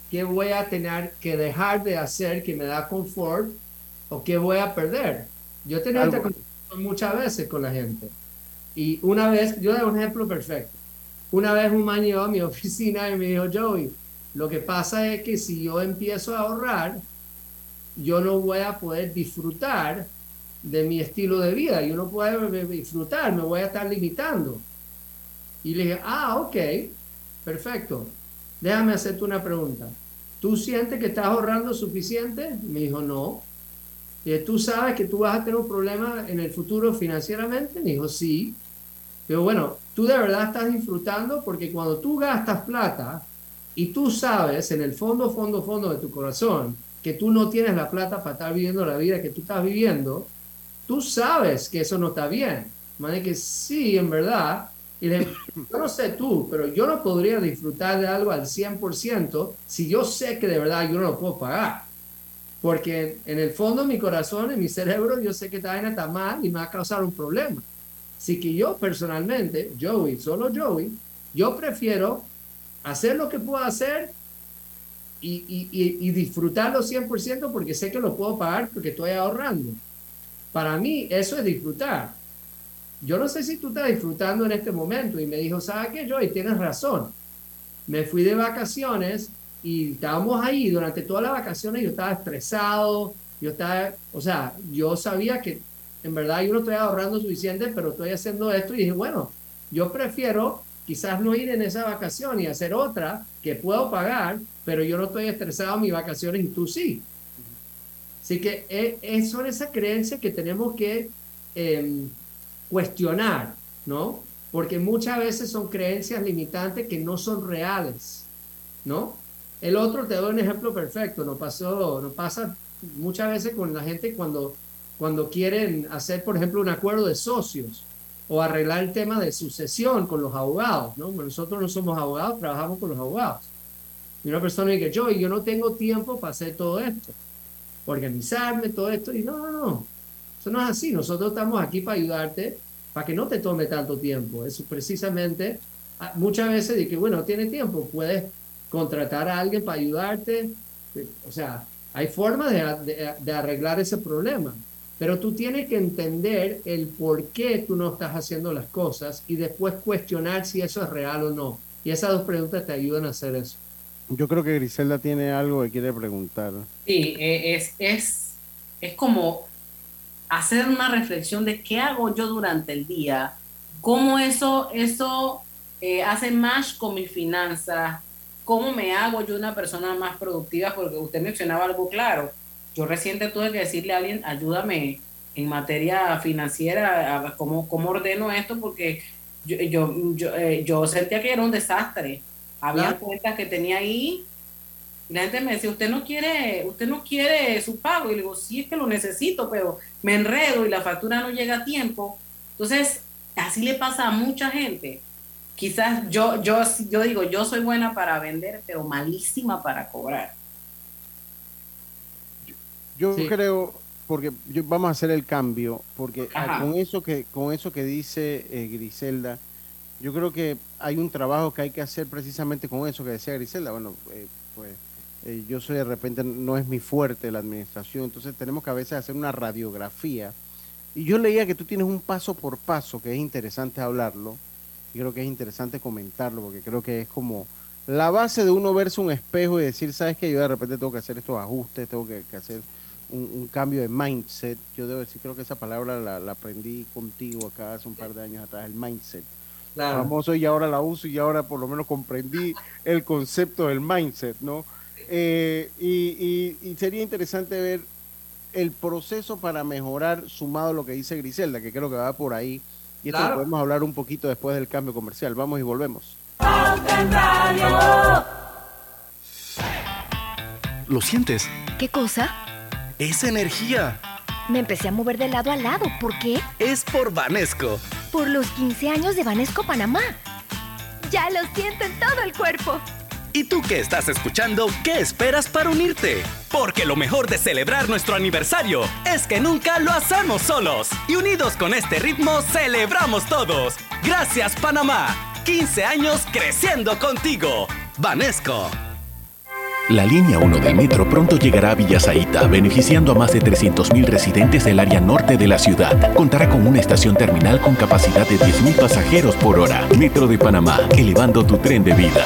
¿qué voy a tener que dejar de hacer que me da confort o qué voy a perder? Yo he tenido esta conversación muchas veces con la gente. Y una vez, yo doy un ejemplo perfecto. Una vez un man llegó a mi oficina y me dijo, Joey, lo que pasa es que si yo empiezo a ahorrar, yo no voy a poder disfrutar de mi estilo de vida. Yo no puedo disfrutar, me voy a estar limitando. Y le dije, ah, ok, perfecto. Déjame hacerte una pregunta. ¿Tú sientes que estás ahorrando suficiente? Me dijo, no. ¿Tú sabes que tú vas a tener un problema en el futuro financieramente? Me dijo, sí. Pero bueno, tú de verdad estás disfrutando porque cuando tú gastas plata y tú sabes en el fondo, fondo, fondo de tu corazón que tú no tienes la plata para estar viviendo la vida que tú estás viviendo, tú sabes que eso no está bien. De que sí, en verdad, y le, yo no sé tú, pero yo no podría disfrutar de algo al 100% si yo sé que de verdad yo no lo puedo pagar. Porque en el fondo de mi corazón, en mi cerebro, yo sé que esta vaina está mal y me va a causar un problema. Así que yo personalmente, Joey, solo Joey, yo prefiero hacer lo que puedo hacer y, y, y, y disfrutarlo 100% porque sé que lo puedo pagar porque estoy ahorrando. Para mí eso es disfrutar. Yo no sé si tú estás disfrutando en este momento y me dijo, ¿sabes qué, Joey? Tienes razón. Me fui de vacaciones y estábamos ahí durante todas las vacaciones yo estaba estresado, yo estaba, o sea, yo sabía que en verdad yo no estoy ahorrando suficiente, pero estoy haciendo esto y dije, bueno, yo prefiero quizás no ir en esa vacación y hacer otra que puedo pagar, pero yo no estoy estresado en mis vacaciones y tú sí. Así que es, son esas creencias que tenemos que em, cuestionar, ¿no? Porque muchas veces son creencias limitantes que no son reales, ¿no? El otro, te doy un ejemplo perfecto, no pasó, no pasa muchas veces con la gente cuando, cuando quieren hacer, por ejemplo, un acuerdo de socios o arreglar el tema de sucesión con los abogados, ¿no? Nosotros no somos abogados, trabajamos con los abogados. Y una persona dice, yo, yo no tengo tiempo para hacer todo esto, organizarme, todo esto, y no, no, no, eso no es así, nosotros estamos aquí para ayudarte, para que no te tome tanto tiempo. Eso precisamente, ah, muchas veces de bueno, tiene tiempo, puedes contratar a alguien para ayudarte, o sea, hay formas de, de arreglar ese problema. Pero tú tienes que entender el por qué tú no estás haciendo las cosas y después cuestionar si eso es real o no. Y esas dos preguntas te ayudan a hacer eso. Yo creo que Griselda tiene algo que quiere preguntar. Sí, e, es, es, es como hacer una reflexión de qué hago yo durante el día, cómo eso, eso eh, hace más con mi finanzas, cómo me hago yo una persona más productiva, porque usted mencionaba algo claro yo reciente tuve que decirle a alguien, ayúdame en materia financiera, a cómo, cómo ordeno esto, porque yo, yo, eh, yo, sentía que era un desastre. Había cuentas que tenía ahí. Y la gente me decía, usted no quiere, usted no quiere su pago. Y le digo, sí es que lo necesito, pero me enredo y la factura no llega a tiempo. Entonces, así le pasa a mucha gente. Quizás yo, yo, yo digo, yo soy buena para vender, pero malísima para cobrar. Yo creo, porque vamos a hacer el cambio, porque con eso que con eso que dice eh, Griselda, yo creo que hay un trabajo que hay que hacer precisamente con eso que decía Griselda. Bueno, eh, pues eh, yo soy de repente, no es mi fuerte la administración, entonces tenemos que a veces hacer una radiografía. Y yo leía que tú tienes un paso por paso, que es interesante hablarlo, y creo que es interesante comentarlo, porque creo que es como la base de uno verse un espejo y decir, sabes que yo de repente tengo que hacer estos ajustes, tengo que hacer un, cambio de mindset. Yo debo decir, creo que esa palabra la, aprendí contigo acá hace un par de años atrás, el mindset. Famoso y ahora la uso y ahora por lo menos comprendí el concepto del mindset, ¿no? Eh, y, sería interesante ver el proceso para mejorar sumado a lo que dice Griselda, que creo que va por ahí. Y esto lo podemos hablar un poquito después del cambio comercial. Vamos y volvemos. ¿Lo sientes? ¿Qué cosa? es energía. Me empecé a mover de lado a lado. ¿Por qué? Es por Vanesco. Por los 15 años de Vanesco Panamá. Ya lo siento en todo el cuerpo. ¿Y tú que estás escuchando, qué esperas para unirte? Porque lo mejor de celebrar nuestro aniversario es que nunca lo hacemos solos. Y unidos con este ritmo, celebramos todos. Gracias Panamá. 15 años creciendo contigo. Vanesco. La línea 1 del metro pronto llegará a Villasaita, beneficiando a más de 300.000 residentes del área norte de la ciudad. Contará con una estación terminal con capacidad de 10.000 pasajeros por hora. Metro de Panamá, elevando tu tren de vida.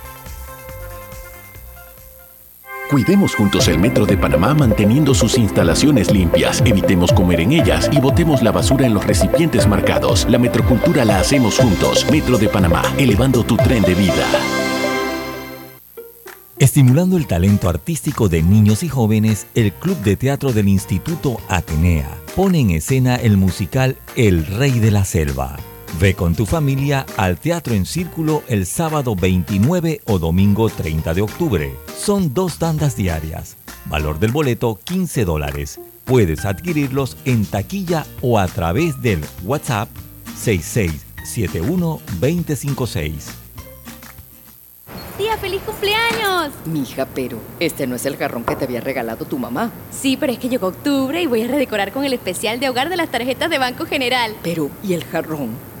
Cuidemos juntos el Metro de Panamá manteniendo sus instalaciones limpias, evitemos comer en ellas y botemos la basura en los recipientes marcados. La metrocultura la hacemos juntos. Metro de Panamá, elevando tu tren de vida. Estimulando el talento artístico de niños y jóvenes, el Club de Teatro del Instituto Atenea pone en escena el musical El Rey de la Selva. Ve con tu familia al Teatro en Círculo el sábado 29 o domingo 30 de octubre. Son dos tandas diarias. Valor del boleto 15 dólares. Puedes adquirirlos en taquilla o a través del WhatsApp 6671-256. Tía, feliz cumpleaños. Mija, pero este no es el jarrón que te había regalado tu mamá. Sí, pero es que llegó octubre y voy a redecorar con el especial de hogar de las tarjetas de Banco General. Pero, ¿y el jarrón?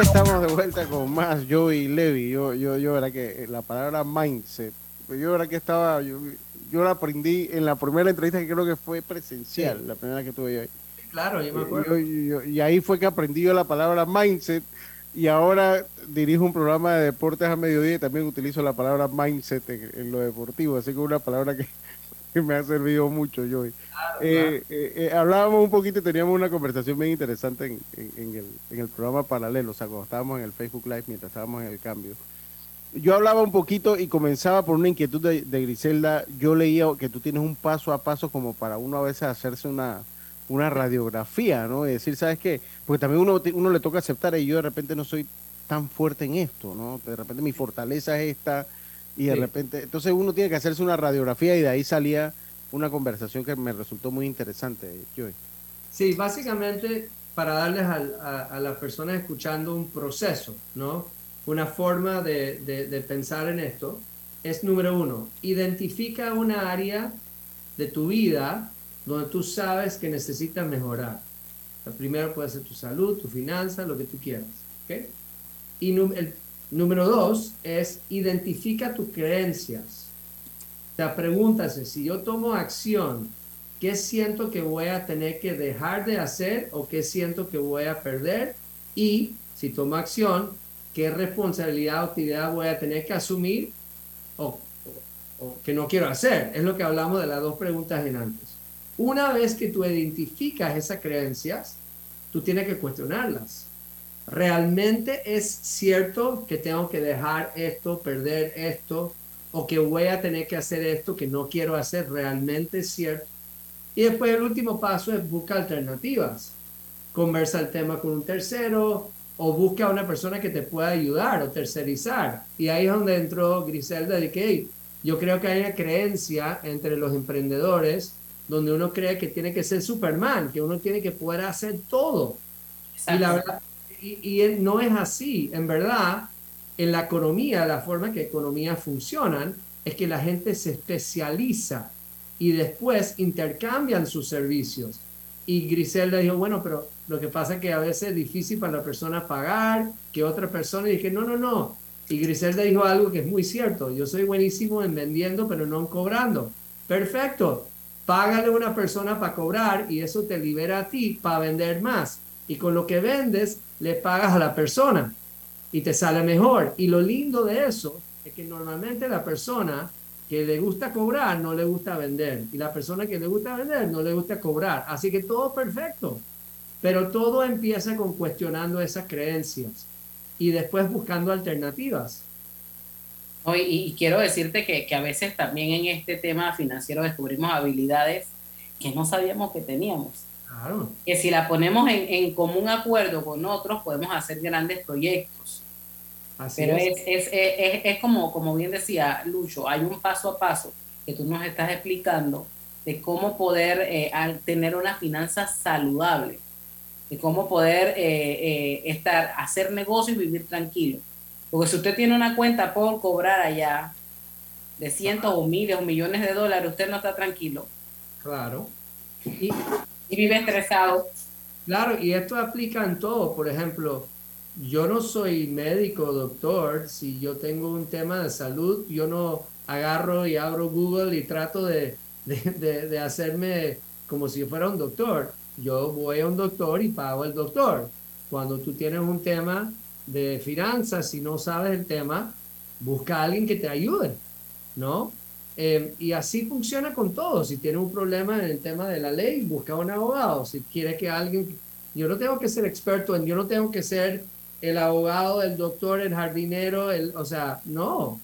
Estamos de vuelta con más yo y Levi. Yo, yo, yo verá que la palabra mindset, yo verá que estaba, yo, yo la aprendí en la primera entrevista que creo que fue presencial, la primera que tuve yo ahí. Claro, yo me acuerdo. Yo- yo- y ahí fue que aprendí yo la palabra mindset y ahora dirijo un programa de deportes a mediodía y también utilizo la palabra mindset en, en lo deportivo, así que una palabra que, que me ha servido mucho yo. Eh, eh, eh, hablábamos un poquito y teníamos una conversación bien interesante en, en- en el, en el programa paralelo, o sea, cuando estábamos en el Facebook Live mientras estábamos en el cambio. Yo hablaba un poquito y comenzaba por una inquietud de, de Griselda. Yo leía que tú tienes un paso a paso como para uno a veces hacerse una, una radiografía, ¿no? Y decir, ¿sabes qué? Porque también uno, uno le toca aceptar y yo de repente no soy tan fuerte en esto, ¿no? De repente mi fortaleza es esta y de Sí. repente, entonces uno tiene que hacerse una radiografía y de ahí salía una conversación que me resultó muy interesante, Joey. Sí, básicamente para darles al- a, a las personas escuchando un proceso, ¿no? Una forma de, de- de pensar en esto es número uno, identifica una área de tu vida donde tú sabes que necesitas mejorar. La primero puede ser tu salud, tu finanza, lo que tú quieras. ¿ok? Y el número dos es identifica tus creencias. O sea, pregúntase, si yo tomo acción, ¿qué siento que voy a tener que dejar de hacer o qué siento que voy a perder? Y si tomo acción, ¿qué responsabilidad o actividad voy a tener que asumir o, o- o que no quiero hacer? Es lo que hablamos de las dos preguntas en antes. Una vez que tú identificas esas creencias, tú tienes que cuestionarlas. ¿Realmente es cierto que tengo que dejar esto, perder esto, o que voy a tener que hacer esto que no quiero hacer? ¿Realmente es cierto? Y después el último paso es busca alternativas. Conversa el tema con un tercero o busca a una persona que te pueda ayudar o tercerizar. Y ahí es donde entró Griselda de que "Hey, yo creo que hay una creencia entre los emprendedores donde uno cree que tiene que ser Superman, que uno tiene que poder hacer todo. Y la verdad, y, no es así. En verdad, en la economía, la forma que economías funcionan es que la gente se especializa y después intercambian sus servicios. Y Griselda dijo, bueno, pero lo que pasa es que a veces es difícil para la persona pagar que otra persona. Y dije, no, no, no. Y Griselda dijo algo que es muy cierto. Yo soy buenísimo en vendiendo, pero no en cobrando. Perfecto. Págale a una persona para cobrar y eso te libera a ti para vender más. Y con lo que vendes, le pagas a la persona y te sale mejor. Y lo lindo de eso es que normalmente la persona que le gusta cobrar no le gusta vender. Y la persona que le gusta vender no le gusta cobrar. Así que todo perfecto. Pero todo empieza con cuestionando esas creencias y después buscando alternativas. Hoy, y, quiero decirte que, que a veces también en este tema financiero descubrimos habilidades que no sabíamos que teníamos. Claro. Que si la ponemos en, en común acuerdo con otros, podemos hacer grandes proyectos. Así Pero es. es, es, es, como, como bien decía Lucho, hay un paso a paso que tú nos estás explicando de cómo poder eh, tener una finanza saludable, de cómo poder eh, eh, estar, hacer negocio y vivir tranquilo. Porque si usted tiene una cuenta por cobrar allá de cientos o miles o millones de dólares, usted no está tranquilo. Claro. Y, y vive estresado. Claro, y esto aplica en todo. Por ejemplo, yo no soy médico, doctor. Si yo tengo un tema de salud, yo no agarro y abro Google y trato de, de, de, hacerme como si fuera un doctor. Yo voy a un doctor y pago al doctor. Cuando tú tienes un tema de finanzas, si no sabes el tema, busca a alguien que te ayude, ¿no? Eh, y así funciona con todo. Si tienes un problema en el tema de la ley, busca un abogado. Si quieres que alguien, yo no tengo que ser experto en, yo no tengo que ser el abogado, el doctor, el jardinero, el, o sea, no. O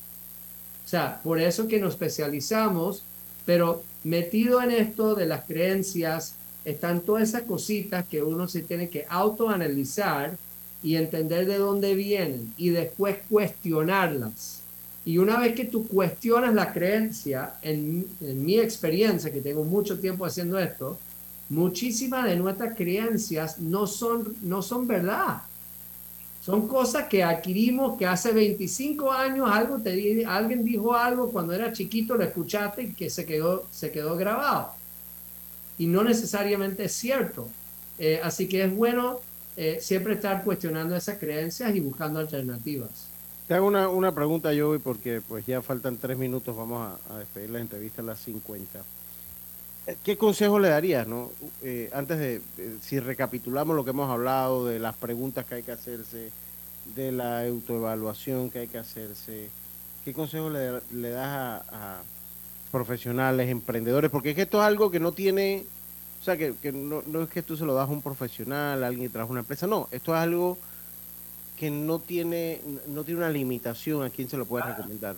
sea, por eso que nos especializamos, pero metido en esto de las creencias están todas esas cositas que uno se tiene que autoanalizar y entender de dónde vienen y después cuestionarlas. Y una vez que tú cuestionas la creencia, en, en mi experiencia, que tengo mucho tiempo haciendo esto, muchísimas de nuestras creencias no son, no son verdad. Son cosas que adquirimos que hace 25 años algo te, alguien dijo algo cuando era chiquito, lo escuchaste y que se quedó, se quedó grabado. Y no necesariamente es cierto. Eh, así que es bueno eh, siempre estar cuestionando esas creencias y buscando alternativas. Te hago una, una pregunta, Joey, porque pues ya faltan tres minutos, vamos a, despedir la entrevista a las 50. ¿Qué consejo le darías, no? Eh, antes de, eh, si recapitulamos lo que hemos hablado, de las preguntas que hay que hacerse, de la autoevaluación que hay que hacerse, ¿qué consejo le, le das a, a, profesionales, emprendedores? Porque es que esto es algo que no tiene, o sea, que, que no, no, es que tú se lo das a un profesional, a alguien que trabaja en una empresa, no, esto es algo que no tiene, no tiene una limitación a quién se lo puede recomendar.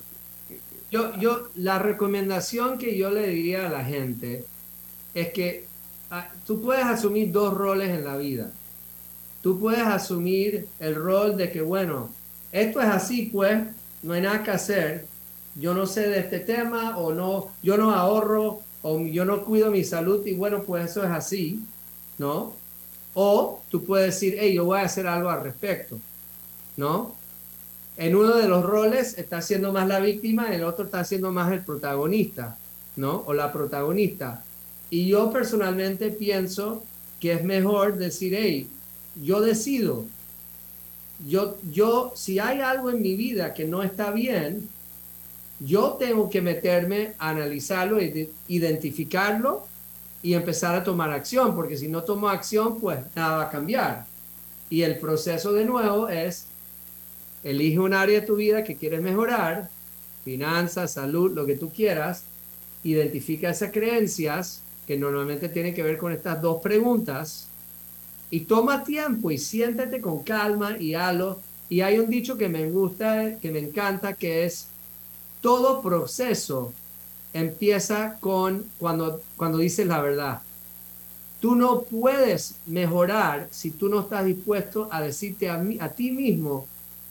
Yo, yo, la recomendación que yo le diría a la gente es que ah, tú puedes asumir dos roles en la vida. Tú puedes asumir el rol de que, bueno, esto es así, pues, no hay nada que hacer. Yo no sé de este tema o no, yo no ahorro o yo no cuido mi salud y bueno, pues eso es así, ¿no? O tú puedes decir, hey, yo voy a hacer algo al respecto, ¿no? En uno de los roles está siendo más la víctima, en el otro está siendo más el protagonista, ¿no? O la protagonista. Y yo personalmente pienso que es mejor decir, hey, yo decido. Yo, yo, si hay algo en mi vida que no está bien, yo tengo que meterme a analizarlo, identificarlo y empezar a tomar acción, porque si no tomo acción, pues nada va a cambiar. Y el proceso de nuevo es, elige un área de tu vida que quieres mejorar, finanzas, salud, lo que tú quieras, identifica esas creencias que normalmente tiene que ver con estas dos preguntas, y toma tiempo y siéntate con calma y halo. Y hay un dicho que me gusta, que me encanta, que es, todo proceso empieza con cuando, cuando dices la verdad. Tú no puedes mejorar si tú no estás dispuesto a decirte a, mí, a ti mismo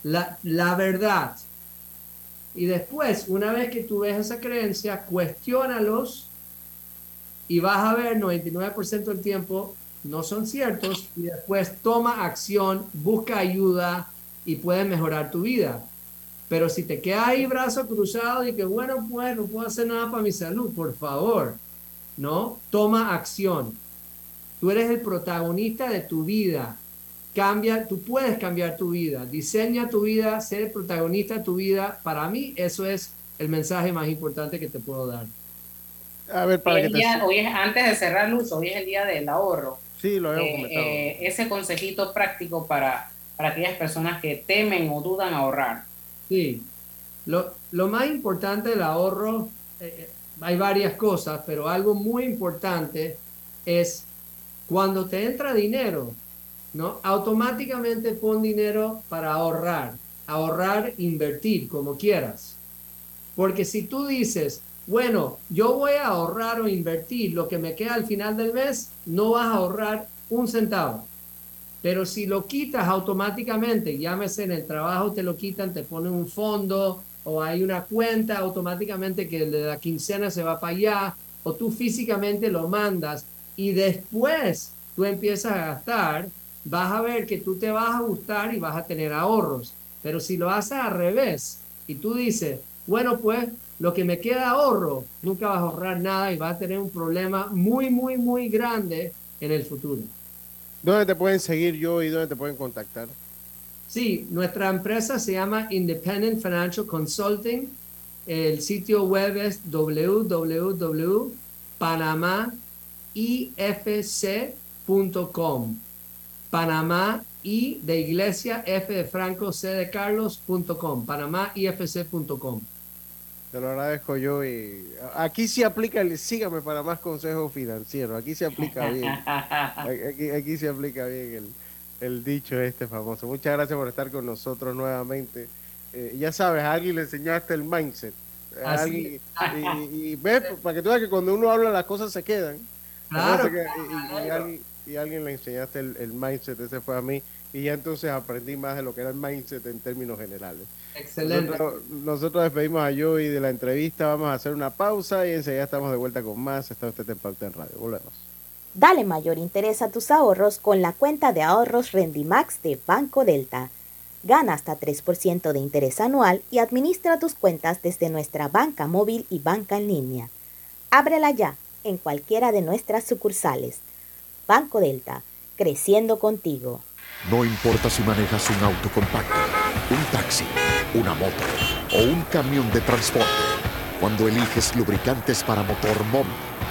la, la verdad. Y después, una vez que tú ves esa creencia, cuestiónalos y vas a ver 99% del tiempo no son ciertos y después toma acción, busca ayuda y puedes mejorar tu vida. Pero si te quedas ahí brazo cruzado y que bueno, pues no puedo hacer nada para mi salud, por favor, ¿no? Toma acción. Tú eres el protagonista de tu vida. Cambia, tú puedes cambiar tu vida. Diseña tu vida, ser el protagonista de tu vida. Para mí eso es el mensaje más importante que te puedo dar. A ver, para que te... hoy es, antes de cerrar luz, hoy es el día del ahorro. Sí, lo habíamos eh, comentado. Eh, ese consejito práctico para, para aquellas personas que temen o dudan ahorrar. Sí, lo, lo más importante del ahorro, eh, hay varias cosas, pero algo muy importante es cuando te entra dinero, ¿no? Automáticamente pon dinero para ahorrar, ahorrar, invertir, como quieras. Porque si tú dices, bueno, yo voy a ahorrar o invertir lo que me queda al final del mes, no vas a ahorrar un centavo. Pero si lo quitas automáticamente, llámese en el trabajo, te lo quitan, te ponen un fondo o hay una cuenta automáticamente que de la quincena se va para allá, o tú físicamente lo mandas y después tú empiezas a gastar, vas a ver que tú te vas a gustar y vas a tener ahorros. Pero si lo haces al revés y tú dices, bueno, pues lo que me queda ahorro, nunca vas a ahorrar nada y vas a tener un problema muy, muy, muy grande en el futuro. ¿Dónde te pueden seguir yo y dónde te pueden contactar? Sí, nuestra empresa se llama Independent Financial Consulting. El sitio web es www.panamaifc.com. Panamá y de iglesia F de Franco C de Carlos.com. Panamaifc.com. Te lo agradezco yo y aquí se aplica el sígame para más consejos financieros. Aquí se aplica bien. Aquí, aquí se aplica bien el, el dicho este famoso. Muchas gracias por estar con nosotros nuevamente. Eh, ya sabes, a alguien le enseñaste el mindset. Alguien, y, y, ves, para que tú veas que cuando uno habla las cosas se quedan. Claro, y, y, alguien, y, alguien, le enseñaste el, el, mindset, ese fue a mí. Y ya entonces aprendí más de lo que era el mindset en términos generales. Excelente. Nosotros, nosotros despedimos a Joey de la entrevista. Vamos a hacer una pausa y enseguida estamos de vuelta con más. Está usted en Pauta en Radio. Volvemos. Dale mayor interés a tus ahorros con la cuenta de ahorros Rendimax de Banco Delta. Gana hasta 3% de interés anual y administra tus cuentas desde nuestra banca móvil y banca en línea. Ábrela ya en cualquiera de nuestras sucursales. Banco Delta, creciendo contigo. No importa si manejas un auto compacto, un taxi, una moto o un camión de transporte. Cuando eliges lubricantes para motor móvil,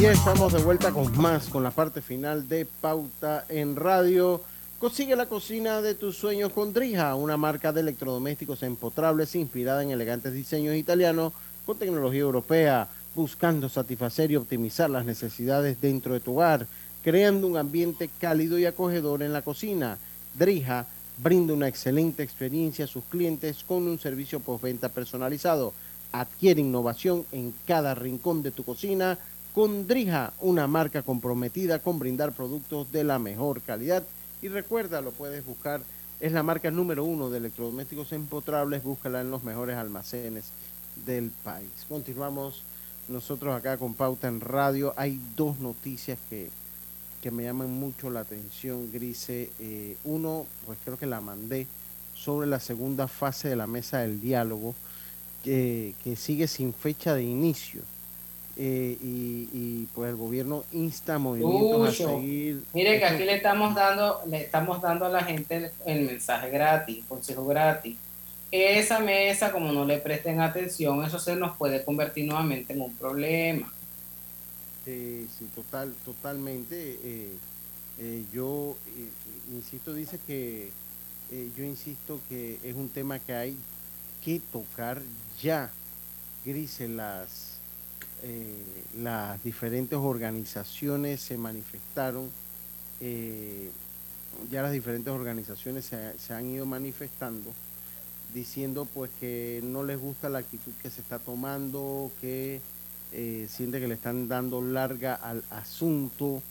Y estamos de vuelta con más, con la parte final de Pauta en Radio. Consigue la cocina de tus sueños con Drija, una marca de electrodomésticos empotrables inspirada en elegantes diseños italianos con tecnología europea, buscando satisfacer y optimizar las necesidades dentro de tu hogar, creando un ambiente cálido y acogedor en la cocina. Drija brinda una excelente experiencia a sus clientes con un servicio postventa personalizado. Adquiere innovación en cada rincón de tu cocina con Drija, una marca comprometida con brindar productos de la mejor calidad. Y recuerda, lo puedes buscar, es la marca número uno de electrodomésticos empotrables, búscala en los mejores almacenes del país. Continuamos nosotros acá con Pauta en Radio. Hay dos noticias que, que me llaman mucho la atención, Grise. Eh, uno, pues creo que la mandé sobre la segunda fase de la mesa del diálogo, que, que sigue sin fecha de inicio. eh, y, y, pues el gobierno insta a movimientos a seguir. Mire que aquí le estamos dando, le estamos dando a la gente el, mensaje gratis, consejo gratis. Esa mesa, como no le presten atención, eso se nos puede convertir nuevamente en un problema. Sí, sí, total, totalmente. Eh, eh, yo insisto, dice que yo insisto que es un tema que hay que tocar ya. Grise, las eh, las diferentes organizaciones se manifestaron, eh, ya las diferentes organizaciones se, han ido manifestando diciendo pues que no les gusta la actitud que se está tomando, que eh, siente que le están dando larga al asunto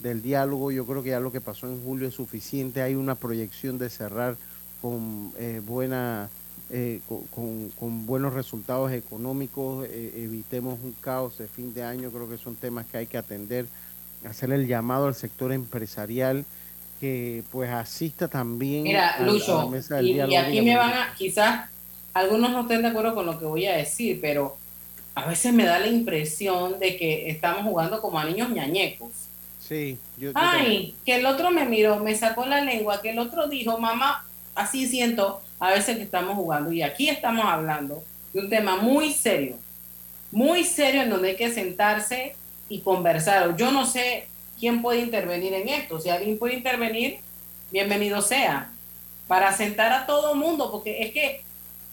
del diálogo. Yo creo que ya lo que pasó en julio es suficiente. Hay una proyección de cerrar con buena eh, con, buenos resultados económicos, eh, evitemos un caos de fin de año, creo que son temas que hay que atender, hacer el llamado al sector empresarial que pues asista también Mira, a, la mesa del y, diálogo. Y aquí me van a, quizás algunos no estén de acuerdo con lo que voy a decir, pero a veces me da la impresión de que estamos jugando como a niños ñañecos. Sí, yo, Ay, que el otro me miró, me sacó la lengua, que el otro dijo, mamá, así siento, a veces que estamos jugando. Y aquí estamos hablando de un tema muy serio, muy serio en donde hay que sentarse y conversar. Yo no sé quién puede intervenir en esto. Si alguien puede intervenir, bienvenido sea. Para sentar a todo el mundo, porque es que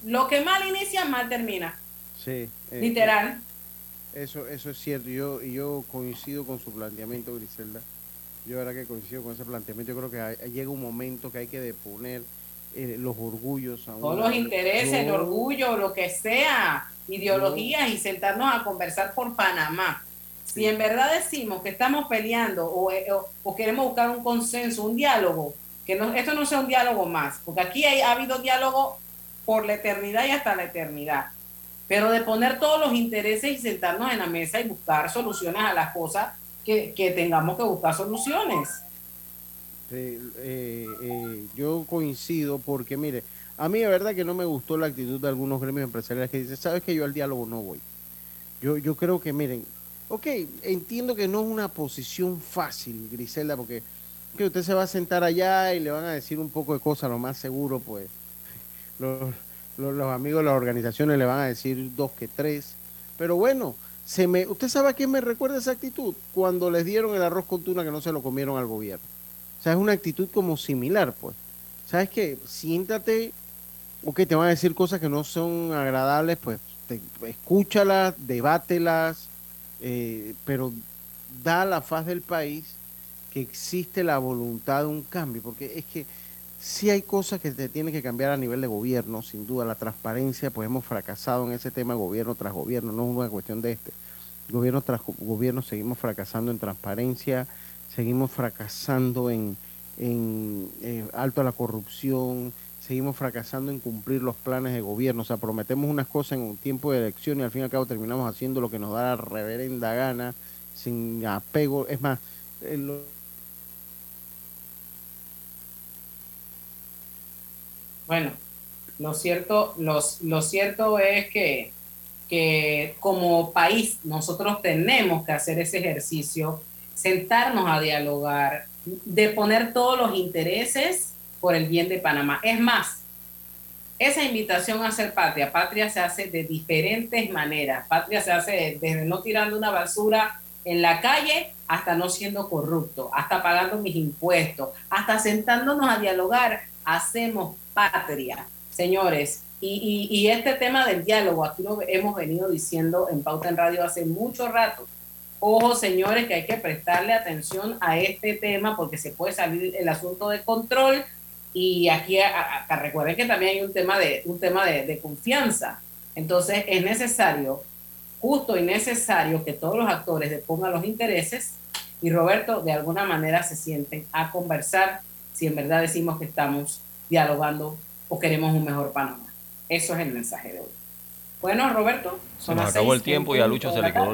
lo que mal inicia, mal termina. Sí. Eh, Literal. Eh, eso, eso es cierto. Yo, yo coincido con su planteamiento, Griselda. Yo ahora que coincido con ese planteamiento. Yo creo que llega un momento que hay que deponer eh, los orgullos. Todos los intereses, el orgullo, lo que sea, ideologías y sentarnos a conversar por Panamá. Si en verdad decimos que estamos peleando eh, o, queremos buscar un consenso, un diálogo, que no, esto no sea un diálogo más, porque aquí ha habido diálogo por la eternidad y hasta la eternidad. Pero de poner todos los intereses y sentarnos en la mesa y buscar soluciones a las cosas que, que tengamos que buscar soluciones. Eh, eh, yo coincido porque, mire, a mí de verdad que no me gustó la actitud de algunos gremios empresariales que dicen, sabes que yo al diálogo no voy. Yo, yo creo que, miren, ok, entiendo que no es una posición fácil, Griselda, porque que usted se va a sentar allá y le van a decir un poco de cosas, lo más seguro, pues los, los, amigos de las organizaciones le van a decir dos que tres. Pero bueno, se me, ¿usted sabe a quién me recuerda esa actitud? Cuando les dieron el arroz con tuna que no se lo comieron al gobierno. O sea, es una actitud como similar, pues. ¿Sabes qué? Siéntate, que te van a decir cosas que no son agradables, pues escúchalas, debátelas, eh, pero da la faz del país que existe la voluntad de un cambio, porque es que sí hay cosas que te tienen que cambiar a nivel de gobierno, sin duda, la transparencia, pues hemos fracasado en ese tema gobierno tras gobierno, no es una cuestión de este, gobierno tras gobierno seguimos fracasando en transparencia, seguimos fracasando en, eh, alto a la corrupción, seguimos fracasando en cumplir los planes de gobierno. O sea, prometemos unas cosas en un tiempo de elección y al fin y al cabo terminamos haciendo lo que nos da la reverenda gana, sin apego. Es más, eh, bueno, lo cierto, los, lo cierto es que, que como país nosotros tenemos que hacer ese ejercicio sentarnos a dialogar, de poner todos los intereses por el bien de Panamá. Es más, esa invitación a ser patria, patria se hace de diferentes maneras. Patria se hace desde no tirando una basura en la calle hasta no siendo corrupto, hasta pagando mis impuestos, hasta sentándonos a dialogar. Hacemos patria, señores. Y, y este tema del diálogo, aquí lo hemos venido diciendo en Pauta en Radio hace mucho rato Ojo, señores, que hay que prestarle atención a este tema porque se puede salir el asunto de control y aquí recuerden que también hay un tema de un tema de, confianza. Entonces es necesario, justo y necesario que todos los actores depongan los intereses y Roberto de alguna manera se sienten a conversar si en verdad decimos que estamos dialogando o queremos un mejor Panamá. Eso es el mensaje de hoy. Bueno, Roberto, se nos acabó el tiempo y a Lucho se le quedó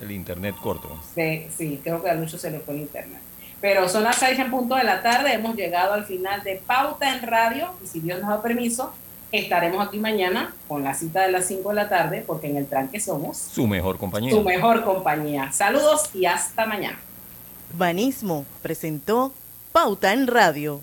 el internet corto. Sí, sí, creo que a Lucho se le fue el internet. Pero son las seis en punto de la tarde, hemos llegado al final de Pauta en Radio y si Dios nos da permiso, estaremos aquí mañana con la cita de las 5 de la tarde, porque en el tranque somos Su mejor compañía. su mejor compañía. Saludos y hasta mañana. Banismo presentó Pauta en Radio.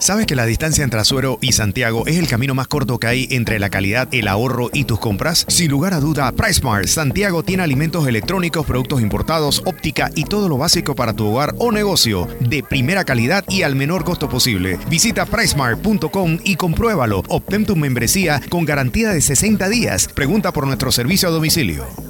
¿Sabes que la distancia entre Azuero y Santiago es el camino más corto que hay entre la calidad, el ahorro y tus compras? Sin lugar a duda, PriceMart Santiago tiene alimentos electrónicos, productos importados, óptica y todo lo básico para tu hogar o negocio de primera calidad y al menor costo posible. Visita pricemart.com y compruébalo. Obtén tu membresía con garantía de 60 días. Pregunta por nuestro servicio a domicilio.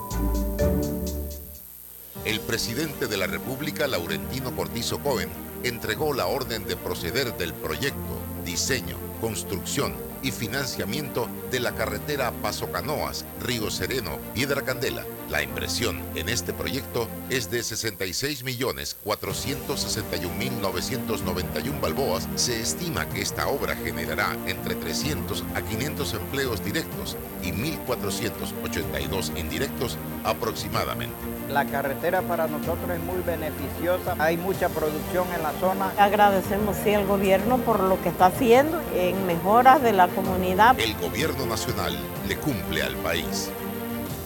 El presidente de la República, Laurentino Cortizo Cohen, entregó la orden de proceder del proyecto, diseño, construcción y financiamiento de la carretera Paso Canoas, Río Sereno, Piedra Candela. La inversión en este proyecto es de 66.461.991 balboas. Se estima que esta obra generará entre 300 a 500 empleos directos y 1.482 indirectos aproximadamente. La carretera para nosotros es muy beneficiosa, hay mucha producción en la zona. Agradecemos sí al gobierno por lo que está haciendo en mejoras de la comunidad. El gobierno nacional le cumple al país.